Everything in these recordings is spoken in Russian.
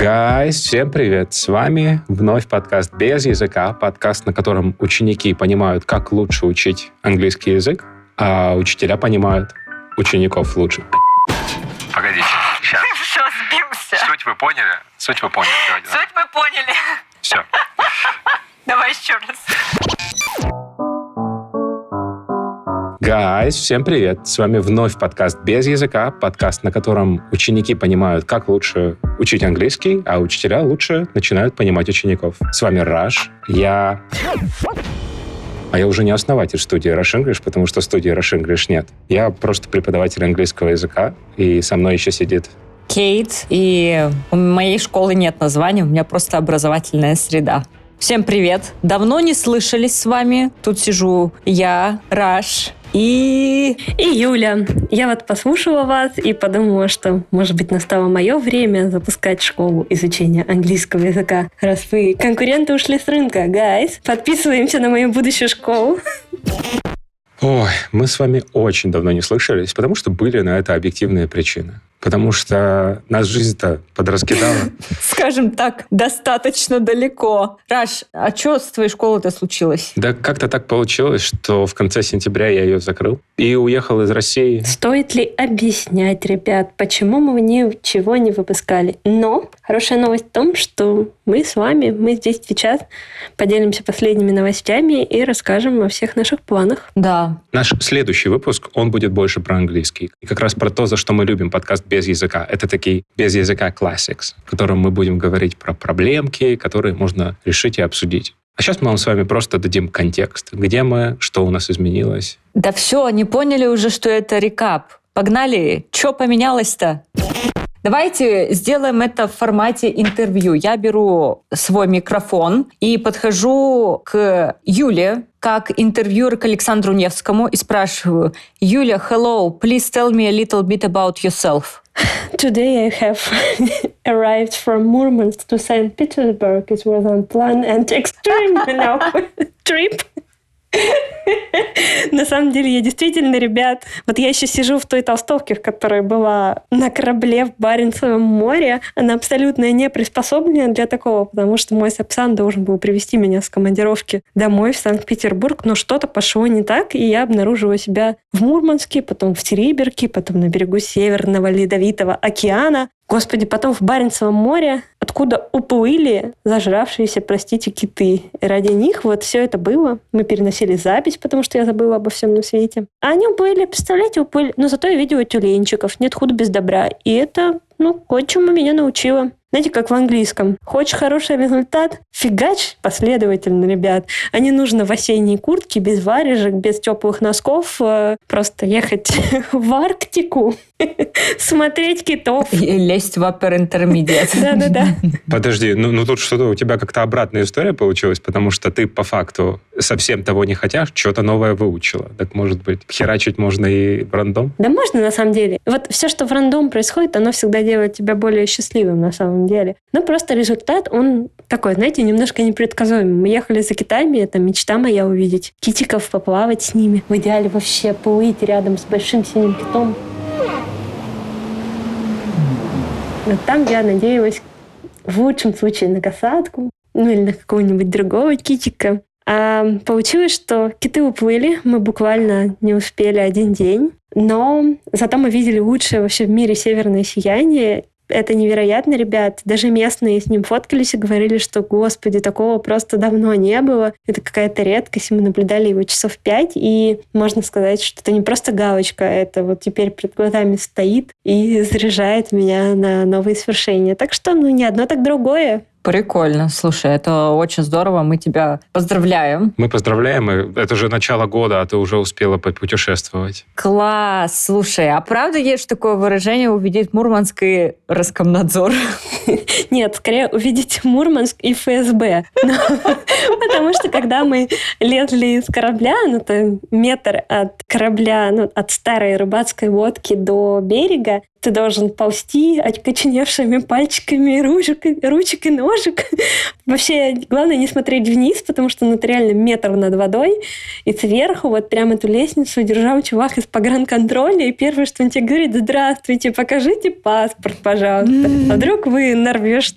Guys, всем привет! С вами вновь подкаст «Без языка», подкаст, на котором ученики понимают, как лучше учить английский язык, а учителя понимают учеников лучше. Погодите, сейчас. Все, сбился. Суть вы поняли? Суть вы поняли. Давайте, Суть мы поняли. Все. Давай еще раз. Guys, всем привет! С вами вновь подкаст «Без языка», подкаст, на котором ученики понимают, как лучше учить английский, а учителя лучше начинают понимать учеников. С вами Раш, я... А я уже не основатель студии Rush English, потому что студии Rush English нет. Я просто преподаватель английского языка, и со мной еще сидит Кейт, и у моей школы нет названия, у меня просто образовательная среда. Всем привет! Давно не слышались с вами. Тут сижу я, Раш, и... И Юля. Я вот послушала вас и подумала, что, может быть, настало мое время запускать школу изучения английского языка. Раз вы конкуренты ушли с рынка, гайс, подписываемся на мою будущую школу. Ой, мы с вами очень давно не слышались, потому что были на это объективные причины. Потому что нас жизнь-то подраскидала. Скажем так, достаточно далеко. Раш, а что с твоей школой-то случилось? Да как-то так получилось, что в конце сентября я ее закрыл и уехал из России. Стоит ли объяснять, ребят, почему мы ничего не выпускали? Но хорошая новость в том, что мы с вами, мы здесь сейчас поделимся последними новостями и расскажем о всех наших планах. Да. Наш следующий выпуск, он будет больше про английский. И как раз про то, за что мы любим подкаст без языка. Это такие без языка classics, в котором мы будем говорить про проблемки, которые можно решить и обсудить. А сейчас мы вам с вами просто дадим контекст. Где мы, что у нас изменилось. Да все, они поняли уже, что это рекап. Погнали. Что поменялось-то? Давайте сделаем это в формате интервью. Я беру свой микрофон и подхожу к Юле, как интервьюер к Александру Невскому и спрашиваю, Юля, hello, please tell me a little bit about yourself. Today I have arrived from Murmansk to St. Petersburg. It was unplanned and extreme, you know, trip. На самом деле, я действительно, ребят, вот я еще сижу в той толстовке, в которой была на корабле в Баренцевом море. Она абсолютно не приспособлена для такого, потому что мой Сапсан должен был привести меня с командировки домой в Санкт-Петербург, но что-то пошло не так, и я обнаружила себя в Мурманске, потом в Териберке, потом на берегу Северного Ледовитого океана. Господи, потом в Баренцевом море, откуда уплыли зажравшиеся, простите, киты. И ради них вот все это было. Мы переносили запись, потому что я забыла обо всем на свете. А они уплыли, представляете, уплыли. Но зато я видела тюленчиков. Нет худа без добра. И это, ну, кое-чему меня научило. Знаете, как в английском. Хочешь хороший результат? Фигач последовательно, ребят. А не нужно в осенней куртке, без варежек, без теплых носков, э, просто ехать в Арктику, смотреть китов. И лезть в upper intermediate. Да-да-да. Подожди, ну, ну тут что-то у тебя как-то обратная история получилась, потому что ты по факту совсем того не хотя, что-то новое выучила. Так может быть, херачить можно и в рандом? Да можно на самом деле. Вот все, что в рандом происходит, оно всегда делает тебя более счастливым на самом деле. Но просто результат, он такой, знаете, немножко непредсказуемый. Мы ехали за китами, это мечта моя увидеть китиков, поплавать с ними. В идеале вообще плыть рядом с большим синим китом. Но там я надеялась в лучшем случае на касатку, ну или на какого-нибудь другого китика. А получилось, что киты уплыли, мы буквально не успели один день, но зато мы видели лучшее вообще в мире северное сияние, это невероятно, ребят. Даже местные с ним фоткались и говорили, что, господи, такого просто давно не было. Это какая-то редкость. Мы наблюдали его часов пять, и можно сказать, что это не просто галочка, это вот теперь перед глазами стоит и заряжает меня на новые свершения. Так что, ну, не одно, так другое. Прикольно. Слушай, это очень здорово. Мы тебя поздравляем. Мы поздравляем. и Это же начало года, а ты уже успела попутешествовать. Класс. Слушай, а правда есть такое выражение «увидеть Мурманск и Роскомнадзор»? Нет, скорее увидеть Мурманск и ФСБ. Потому что когда мы лезли из корабля, ну, это метр от корабля, ну, от старой рыбацкой лодки до берега, ты должен ползти окоченевшими пальчиками ручек, ручек и ножек. Вообще, главное не смотреть вниз, потому что ну, это реально метр над водой. И сверху вот прямо эту лестницу держал чувак из погранконтроля. И первое, что он тебе говорит, здравствуйте, покажите паспорт, пожалуйста. А вдруг вы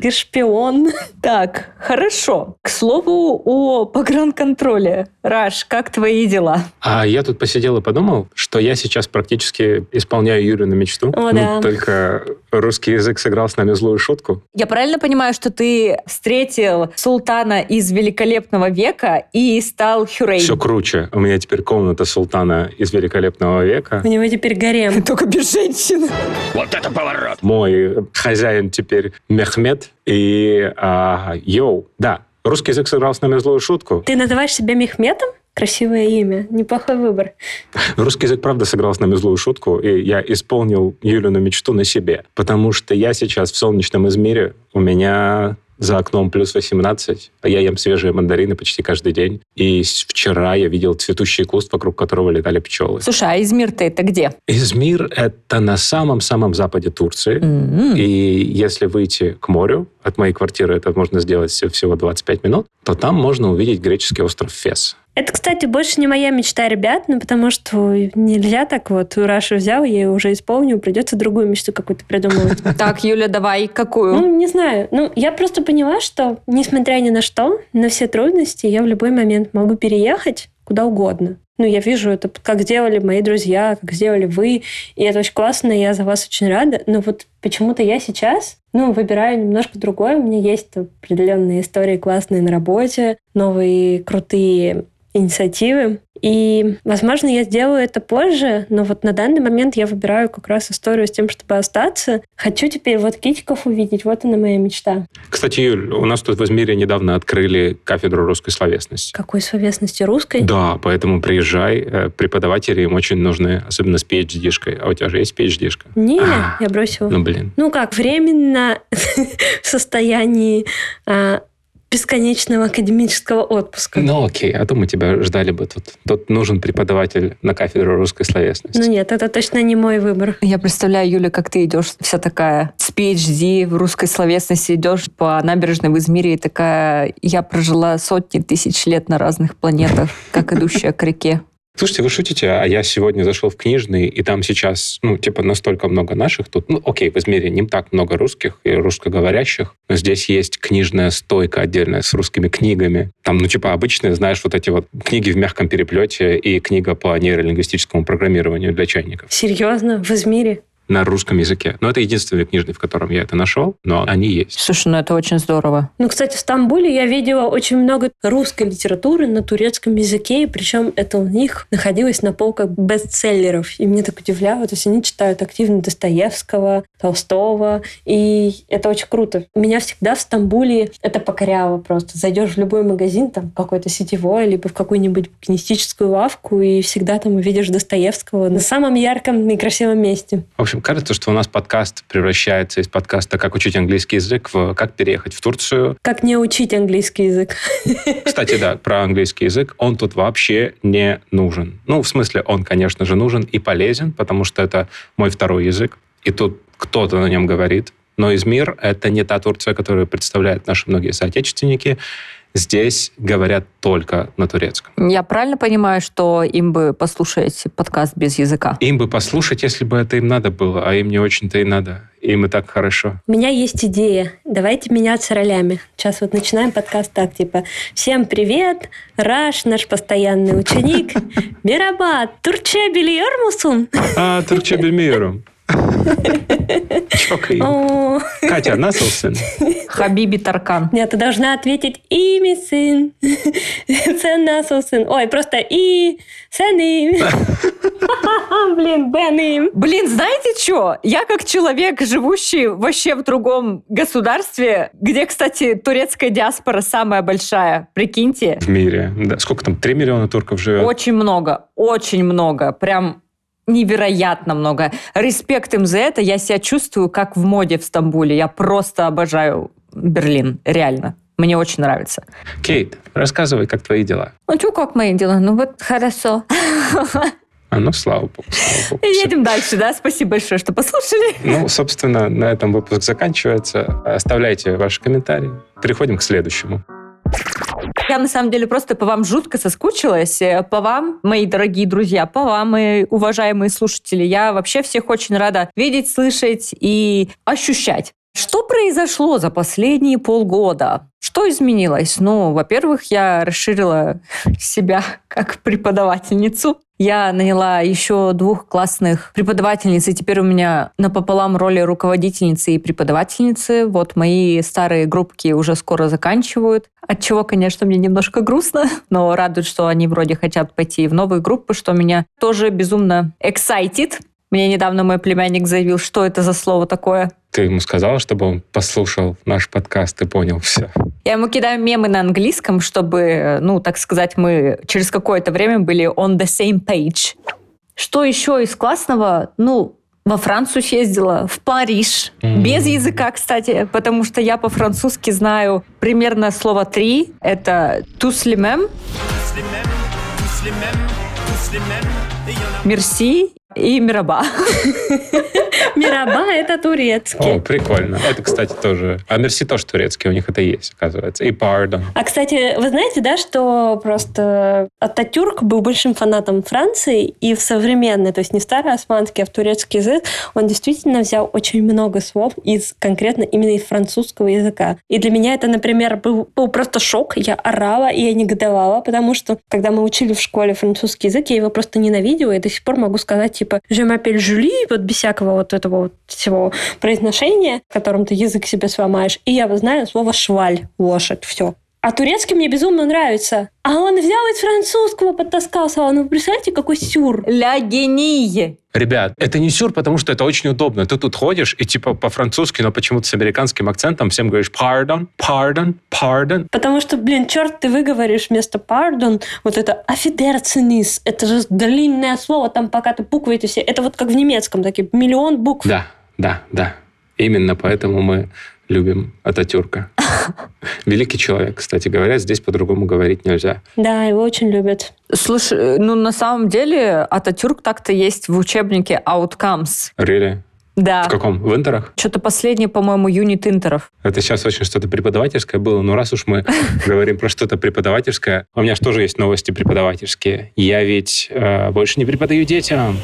ты шпион. Так, хорошо. К слову о погранконтроле. Раш, как твои дела? А я тут посидел и подумал, что я сейчас практически исполняю Юрину мечту. О, Ну, да. Только русский язык сыграл с нами злую шутку. Я правильно понимаю, что ты встретил султана из великолепного века и стал Хюрейм? Все круче. У меня теперь комната султана из великолепного века. У него теперь гарем. Только без женщин. Мой хозяин теперь Мехмед. И а, йоу, да, русский язык сыграл с нами злую шутку. Ты называешь себя Мехметом? Красивое имя. Неплохой выбор. Русский язык, правда, сыграл с нами злую шутку, и я исполнил Юлину мечту на себе. Потому что я сейчас в солнечном Измире, у меня за окном плюс 18, а я ем свежие мандарины почти каждый день. И вчера я видел цветущий куст, вокруг которого летали пчелы. Слушай, а Измир-то это где? Измир — это на самом-самом западе Турции. М. И если выйти к морю, от моей квартиры это можно сделать всего- всего 25 минут, то там можно увидеть греческий остров Фес. Это, кстати, больше не моя мечта, ребят, ну, потому что нельзя так вот. Раша взял, я ее уже исполню, придется другую мечту какую-то придумывать. Так, Юля, давай, какую? Ну, не знаю. Ну, я просто поняла, что, несмотря ни на что, на все трудности, я в любой момент могу переехать куда угодно. Ну, я вижу это, как сделали мои друзья, как сделали вы, и это очень классно, и я за вас очень рада. Но вот почему-то я сейчас, ну, выбираю немножко другое. У меня есть определенные истории классные на работе, новые крутые инициативы. И, возможно, я сделаю это позже, но вот на данный момент я выбираю как раз историю с тем, чтобы остаться. Хочу теперь вот китиков увидеть, вот она моя мечта. Кстати, Юль, у нас тут в Измире недавно открыли кафедру русской словесности. Какой словесности русской? Да, поэтому приезжай. Э, Преподаватели им очень нужны, особенно с PhD-шкой. А у тебя же есть PhD-шка? Не, А. я бросила. Ну, блин. Ну как, временно в состоянии а, бесконечного академического отпуска. Ну, окей, а то мы тебя ждали бы тут. Тут нужен преподаватель на кафедру русской словесности. Ну нет, это точно не мой выбор. Я представляю, Юля, как ты идешь вся такая с PhD в русской словесности, идешь по набережной в Измире и такая, я прожила сотни тысяч лет на разных планетах, как идущая к реке. Слушайте, вы шутите, а я сегодня зашел в книжный, и там сейчас, ну, типа, настолько много наших тут. Ну, окей, в Измире не так много русских и русскоговорящих, но здесь есть книжная стойка отдельная с русскими книгами. Там, ну, типа, обычные, знаешь, вот эти вот книги в мягком переплете и книга по нейролингвистическому программированию для чайников Серьезно? В Измире? На русском языке. Но это единственный книжный, в котором я это нашел, но они есть. Слушай, ну это очень здорово. Ну, кстати, в Стамбуле я видела очень много русской литературы на турецком языке, и причем это у них находилось на полках бестселлеров. И меня так удивляло, то есть они читают активно Достоевского, Толстого, и это очень круто. Меня всегда в Стамбуле это покоряло просто. Зайдешь в любой магазин, там какой-то сетевой, либо в какую-нибудь букинистическую лавку, и всегда там увидишь Достоевского на самом ярком и красивом месте. В общем, кажется, что у нас подкаст превращается из подкаста «Как учить английский язык» в «Как переехать в Турцию». Как не учить английский язык? Кстати, да, про английский язык. Он тут вообще не нужен. Ну, в смысле, он, конечно же, нужен и полезен, потому что это мой второй язык. И тут кто-то на нем говорит. Но Измир — это не та Турция, которую представляют наши многие соотечественники. Здесь говорят только на турецком. Я правильно понимаю, что им бы послушать подкаст без языка? Им бы послушать, если бы это им надо было, а им не очень-то и надо. Им и так хорошо. У меня есть идея. Давайте меняться ролями. Сейчас вот начинаем подкаст так, типа, всем привет, Раш, наш постоянный ученик, Мирабат, Турче biliyor musun? А, Türkçe bilmiyorum. О, Катя, nasılsın? Хабиби Таркан. Нет, ты должна ответить и сын, sen nasılsın? Ой, просто и сеним. Блин, беним. Блин, знаете что? Я как человек, живущий вообще в другом государстве, где, кстати, турецкая диаспора самая большая, прикиньте, В мире. Да. Сколько там? 3 миллиона турков живет? очень много, очень много, прям невероятно много. Респект им за это. Я себя чувствую как в моде в Стамбуле. Я просто обожаю Берлин, реально. Мне очень нравится. Кейт, рассказывай, как твои дела. Ну что, как мои дела? Ну вот хорошо. А, ну, слава богу, слава богу. Едем дальше, да? Спасибо большое, что послушали. Ну, собственно, на этом выпуск заканчивается. Оставляйте ваши комментарии. Переходим к следующему. Я на самом деле просто по вам жутко соскучилась. Э, По вам, мои дорогие друзья, по вам, мои уважаемые слушатели. Я вообще всех очень рада видеть, слышать и ощущать. Что произошло за последние полгода? Что изменилось? Ну, во-первых, я расширила себя как преподавательницу. Я наняла еще двух классных преподавательниц, и теперь у меня напополам роли руководительницы и преподавательницы. Вот мои старые группки уже скоро заканчивают, от чего, конечно, мне немножко грустно, но радует, что они вроде хотят пойти в новые группы, что меня тоже безумно excited. Мне недавно мой племянник заявил, что это за слово такое. Ты ему сказала, чтобы он послушал наш подкаст и понял все. Я ему кидаю мемы на английском, чтобы, ну, так сказать, мы через какое-то время были on the same page. Что еще из классного? Ну, во Францию съездила, в Париж. Мгм. Без языка, кстати, потому что я по-французски знаю примерно слово три. Это «tous les mêmes», «merci» и «мираба». Мираба — это турецкий. О, прикольно. Это, кстати, тоже... А мерси тоже турецкий, у них это есть, оказывается. И pardon. А, кстати, вы знаете, да, что просто Ататюрк был большим фанатом Франции, и в современный, то есть не старый османский, а в турецкий язык, он действительно взял очень много слов из конкретно именно из французского языка. И для меня это, например, был, был просто шок. Я орала и я негодовала, потому что, когда мы учили в школе французский язык, я его просто ненавидела, и до сих пор могу сказать, типа, «Je m'appelle Julie», вот без всякого вот этого вот всего произношения, которым ты язык себе сломаешь. И я знаю слово «шваль», лошадь, все. А турецкий мне безумно нравится. А он взял из французского, подтаскался. Ну, представляете, какой сюр. «Ля гении». Ребят, это не сюр, потому что это очень удобно. Ты тут ходишь и типа по-французски, но почему-то с американским акцентом всем говоришь pardon, pardon, pardon. Потому что, блин, черт, ты выговоришь вместо pardon вот это афидерцинис. Это же длинное слово, там пока ты буквы эти все. Это вот как в немецком, такие миллион букв. Да, да, да. Именно поэтому мы любим Ататюрка. Великий человек, кстати говоря, здесь по-другому говорить нельзя. Да, его очень любят. Слушай, ну на самом деле Ататюрк так-то есть в учебнике Outcomes. Really? Да. В каком? В интерах? Что-то последнее, по-моему, юнит интеров. Это сейчас очень что-то преподавательское было, но раз уж мы говорим про что-то преподавательское, у меня же тоже есть новости преподавательские. Я ведь э, больше не преподаю детям.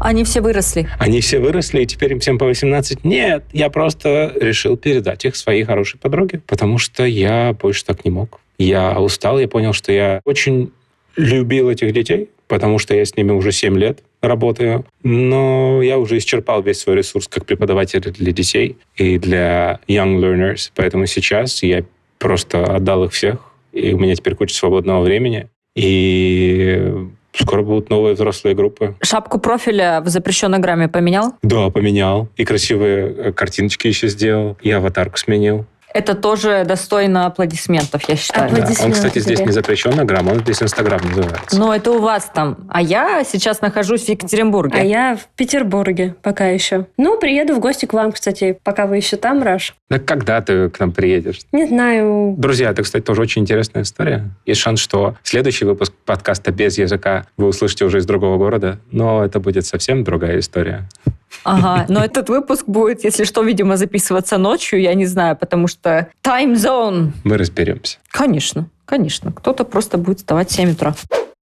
Они все выросли. Они все выросли, и теперь им всем по 18. Нет, я просто решил передать их своей хорошей подруге, потому что я больше так не мог. Я устал, я понял, что я очень любил этих детей, потому что я с ними уже 7 лет работаю, но я уже исчерпал весь свой ресурс как преподаватель для детей и для young learners, поэтому сейчас я просто отдал их всех, и у меня теперь куча свободного времени, и скоро будут новые взрослые группы. Шапку профиля в запрещенной грамме поменял? Да, поменял. И красивые э, картиночки еще сделал. И аватарку сменил. Это тоже достойно аплодисментов, я считаю. Да. Он, кстати, здесь не запрещенный грамм, он здесь Инстаграм называется. Но это у вас там. А я сейчас нахожусь в Екатеринбурге. А я в Петербурге пока еще. Ну, приеду в гости к вам, кстати, пока вы еще там, Раш. Да когда ты к нам приедешь? Не знаю. Друзья, это, кстати, тоже очень интересная история. Есть шанс, что следующий выпуск подкаста «Без языка» вы услышите уже из другого города, но это будет совсем другая история. Ага, но этот выпуск будет, если что, видимо, записываться ночью, я не знаю, потому что time zone. Мы разберемся. Конечно, конечно. Кто-то просто будет вставать в 7 утра.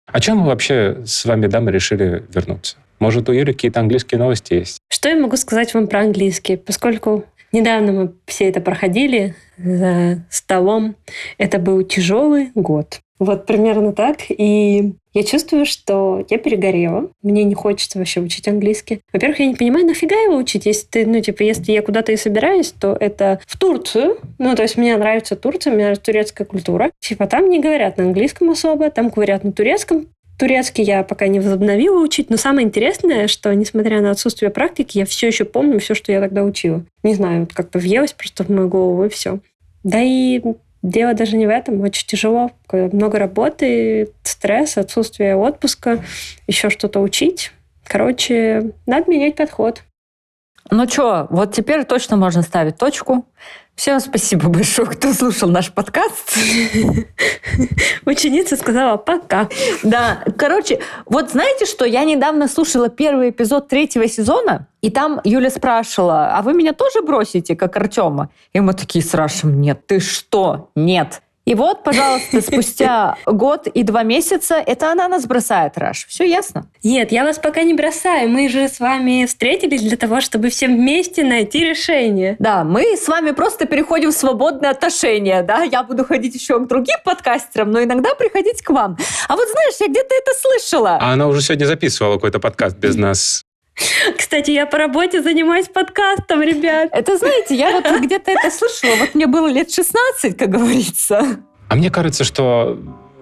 О чем мы вообще с вами, дамы, решили вернуться? Может, у Юли какие-то английские новости есть? Что я могу сказать вам про английский? Поскольку недавно мы все это проходили за столом, это был тяжелый год. Вот примерно так. И я чувствую, что я перегорела. Мне не хочется вообще учить английский. Во-первых, я не понимаю, нафига его учить, если ты, ну, типа, если я куда-то и собираюсь, то это в Турцию. Ну, то есть мне нравится Турция, мне нравится турецкая культура. Типа, там не говорят на английском особо, там говорят на турецком. Турецкий я пока не возобновила учить, но самое интересное, что, несмотря на отсутствие практики, я все еще помню все, что я тогда учила. Не знаю, вот как-то въелось просто в мою голову, и все. Да и дело даже не в этом, очень тяжело. Много работы, стресс, отсутствие отпуска, еще что-то учить. Короче, надо менять подход. Ну что, вот теперь точно можно ставить точку. Всем спасибо большое, кто слушал наш подкаст. Ученица сказала «пока». Да, короче, вот знаете что, я недавно слушала первый эпизод третьего сезона, и там Юля спрашивала, а вы меня тоже бросите, как Артема? И мы такие с Рашем, нет, ты что, нет. И вот, пожалуйста, спустя год и два месяца это она нас бросает, Раш. Все ясно? Нет, я вас пока не бросаю. Мы же с вами встретились для того, чтобы все вместе найти решение. Да, мы с вами просто переходим в свободные отношения, да? Я буду ходить еще к другим подкастерам, но иногда приходить к вам. А вот знаешь, я где-то это слышала. А она уже сегодня записывала какой-то подкаст без нас. Кстати, я по работе занимаюсь подкастом, ребят. Это, знаете, я вот где-то это слышала. Вот мне было лет 16, как говорится. А мне кажется, что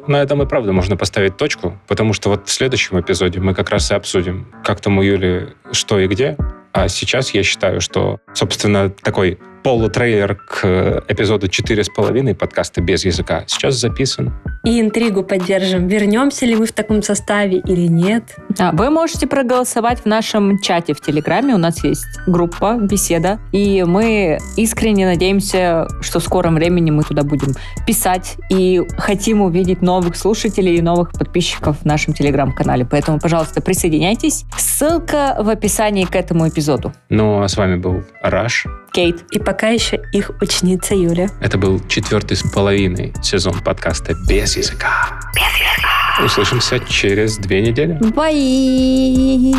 на этом и правда можно поставить точку, потому что вот в следующем эпизоде мы как раз и обсудим, как там у Юли что и где. А сейчас я считаю, что, собственно, такой полутрейлер к эпизоду четыре с половиной подкаста «Без языка» сейчас записан. И интригу поддержим. Вернемся ли мы в таком составе или нет? Да, вы можете проголосовать в нашем чате в Телеграме. У нас есть группа «Беседа». И мы искренне надеемся, что в скором времени мы туда будем писать. И хотим увидеть новых слушателей и новых подписчиков в нашем Телеграм-канале. Поэтому, пожалуйста, присоединяйтесь. Ссылка в описании к этому эпизоду. Ну, а с вами был Раш. Кейт. И пока еще их ученица Юля. Это был четвертый с половиной сезон подкаста «Без языка». Без языка. Услышимся через две недели. Бай!